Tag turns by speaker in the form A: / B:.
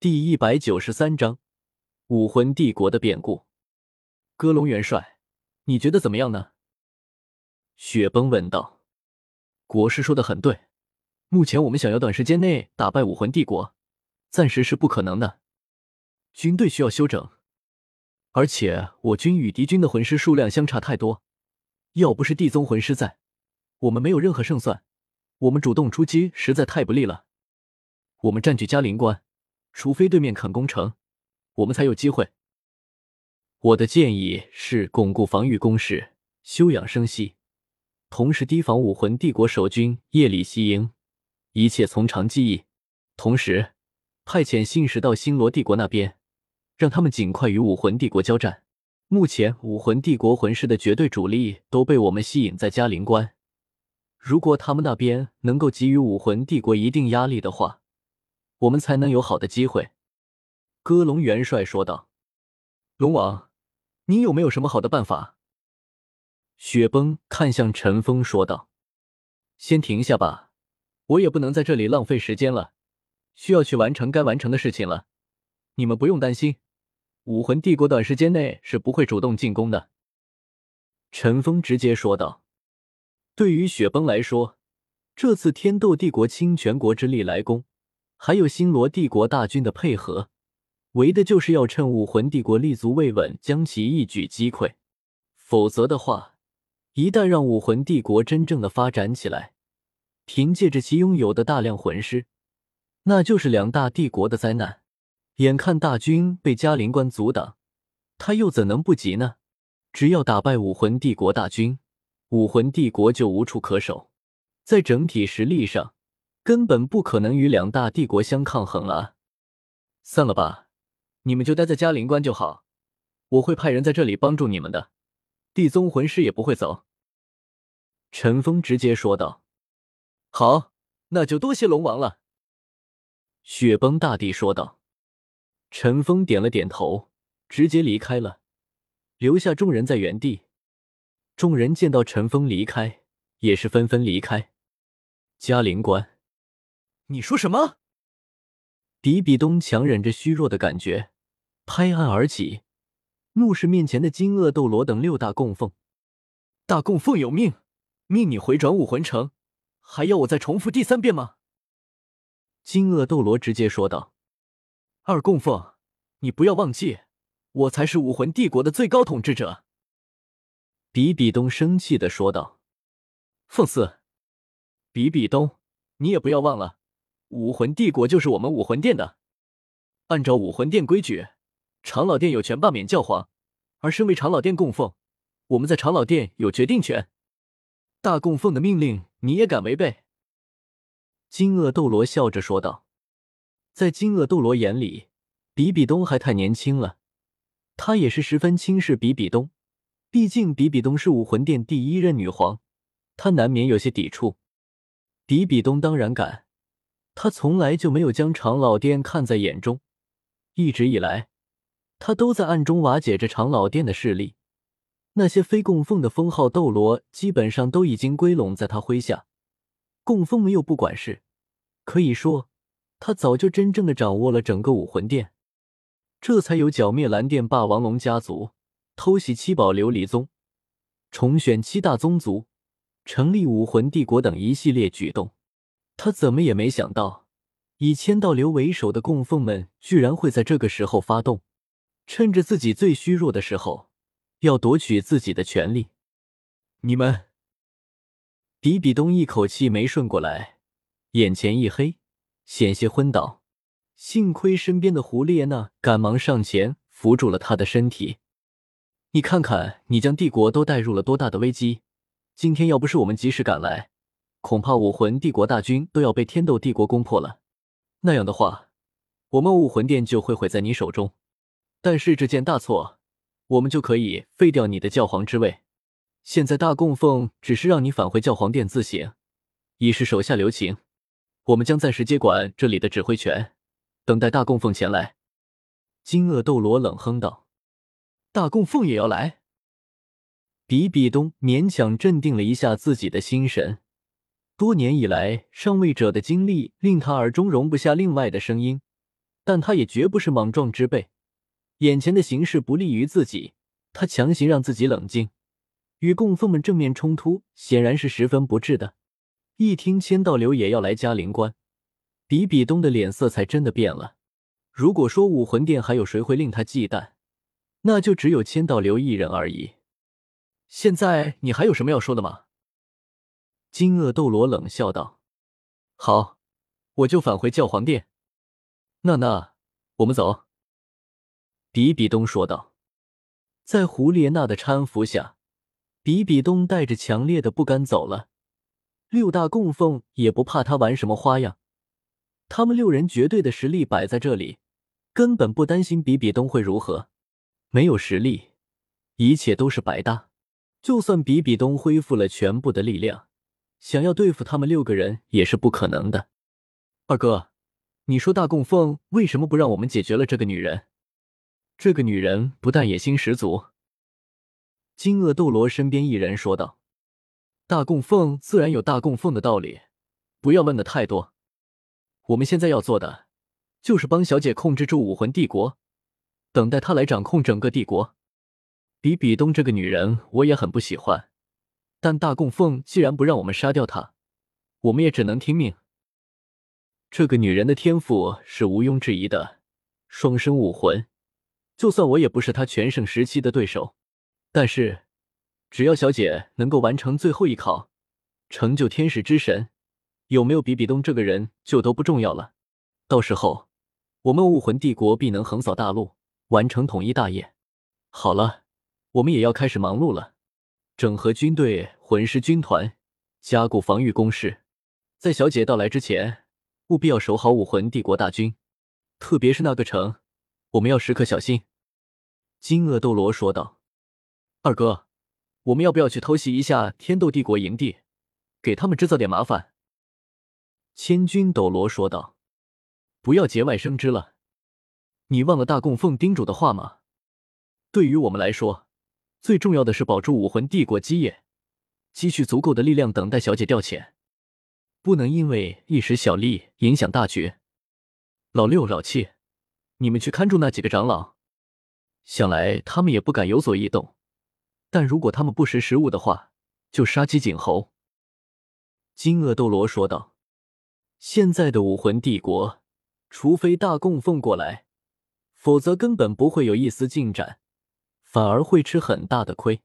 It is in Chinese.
A: 第一百九十三章武魂帝国的变故。戈隆元帅，你觉得怎么样呢？雪崩问道。国师说的很对，目前我们想要短时间内打败武魂帝国，暂时是不可能的。军队需要休整，而且我军与敌军的魂师数量相差太多，要不是地宗魂师在，我们没有任何胜算。我们主动出击实在太不利了。我们占据嘉陵关。除非对面肯攻城，我们才有机会。我的建议是巩固防御工事，休养生息，同时提防武魂帝国守军夜里袭营，一切从长计议。同时派遣信使到星罗帝国那边，让他们尽快与武魂帝国交战。目前武魂帝国魂师的绝对主力都被我们吸引在嘉陵关，如果他们那边能够给予武魂帝国一定压力的话。我们才能有好的机会。”戈龙元帅说道。“龙王，你有没有什么好的办法？”雪崩看向陈峰说道。“先停下吧，我也不能在这里浪费时间了，需要去完成该完成的事情了。你们不用担心，武魂帝国短时间内是不会主动进攻的。”陈峰直接说道。对于雪崩来说，这次天斗帝国倾全国之力来攻。还有星罗帝国大军的配合，为的就是要趁武魂帝国立足未稳，将其一举击溃。否则的话，一旦让武魂帝国真正的发展起来，凭借着其拥有的大量魂师，那就是两大帝国的灾难。眼看大军被嘉陵关阻挡，他又怎能不急呢？只要打败武魂帝国大军，武魂帝国就无处可守。在整体实力上。根本不可能与两大帝国相抗衡了，散了吧，你们就待在嘉陵关就好，我会派人在这里帮助你们的，地宗魂师也不会走。”陈峰直接说道。“好，那就多谢龙王了。”雪崩大帝说道。陈峰点了点头，直接离开了，留下众人在原地。众人见到陈峰离开，也是纷纷离开嘉陵关。你说什么？比比东强忍着虚弱的感觉，拍案而起，怒视面前的金鳄斗罗等六大供奉。大供奉有命，命你回转武魂城，还要我再重复第三遍吗？金鳄斗罗直接说道。二供奉，你不要忘记，我才是武魂帝国的最高统治者。比比东生气的说道。放肆！比比东，你也不要忘了。武魂帝国就是我们武魂殿的，按照武魂殿规矩，长老殿有权罢免教皇，而身为长老殿供奉，我们在长老殿有决定权。大供奉的命令你也敢违背？金鳄斗罗笑着说道。在金鳄斗罗眼里，比比东还太年轻了，他也是十分轻视比比东，毕竟比比东是武魂殿第一任女皇，他难免有些抵触。比比东当然敢。他从来就没有将长老殿看在眼中，一直以来，他都在暗中瓦解着长老殿的势力。那些非供奉的封号斗罗，基本上都已经归拢在他麾下。供奉没有不管事，可以说，他早就真正的掌握了整个武魂殿。这才有剿灭蓝电霸王龙家族、偷袭七宝琉璃宗、重选七大宗族、成立武魂帝国等一系列举动。他怎么也没想到，以千道流为首的供奉们居然会在这个时候发动，趁着自己最虚弱的时候，要夺取自己的权利。你们，比比东一口气没顺过来，眼前一黑，险些昏倒。幸亏身边的胡列娜赶忙上前扶住了他的身体。你看看，你将帝国都带入了多大的危机！今天要不是我们及时赶来。恐怕武魂帝国大军都要被天斗帝国攻破了，那样的话，我们武魂殿就会毁在你手中。但是这件大错，我们就可以废掉你的教皇之位。现在大供奉只是让你返回教皇殿自省，已是手下留情。我们将暂时接管这里的指挥权，等待大供奉前来。金鳄斗罗冷哼道：“大供奉也要来？”比比东勉强镇定了一下自己的心神。多年以来，上位者的经历令他耳中容不下另外的声音。但他也绝不是莽撞之辈。眼前的形势不利于自己，他强行让自己冷静，与供奉们正面冲突，显然是十分不智的。一听千道流也要来嘉陵关，比比东的脸色才真的变了。如果说武魂殿还有谁会令他忌惮，那就只有千道流一人而已。现在你还有什么要说的吗？金鳄斗罗冷笑道：“好，我就返回教皇殿。娜娜，我们走。”比比东说道。在胡列娜的搀扶下，比比东带着强烈的不甘走了。六大供奉也不怕他玩什么花样，他们六人绝对的实力摆在这里，根本不担心比比东会如何。没有实力，一切都是白搭。就算比比东恢复了全部的力量。想要对付他们六个人也是不可能的。二哥，你说大供奉为什么不让我们解决了这个女人？这个女人不但野心十足。金鳄斗罗身边一人说道：“大供奉自然有大供奉的道理，不要问的太多。我们现在要做的就是帮小姐控制住武魂帝国，等待她来掌控整个帝国。比比东这个女人，我也很不喜欢。”但大供奉既然不让我们杀掉她，我们也只能听命。这个女人的天赋是毋庸置疑的，双生武魂，就算我也不是她全盛时期的对手。但是，只要小姐能够完成最后一考，成就天使之神，有没有比比东这个人就都不重要了。到时候，我们武魂帝国必能横扫大陆，完成统一大业。好了，我们也要开始忙碌了。整合军队、魂师军团，加固防御工事，在小姐到来之前，务必要守好武魂帝国大军，特别是那个城，我们要时刻小心。”金鳄斗罗说道。“二哥，我们要不要去偷袭一下天斗帝国营地，给他们制造点麻烦？”千军斗罗说道。“不要节外生枝了，你忘了大供奉叮嘱的话吗？对于我们来说。”最重要的是保住武魂帝国基业，积蓄足够的力量等待小姐调遣，不能因为一时小利影响大局。老六、老七，你们去看住那几个长老，想来他们也不敢有所异动。但如果他们不识时务的话，就杀鸡儆猴。金鳄斗罗说道：“现在的武魂帝国，除非大供奉过来，否则根本不会有一丝进展。”反而会吃很大的亏。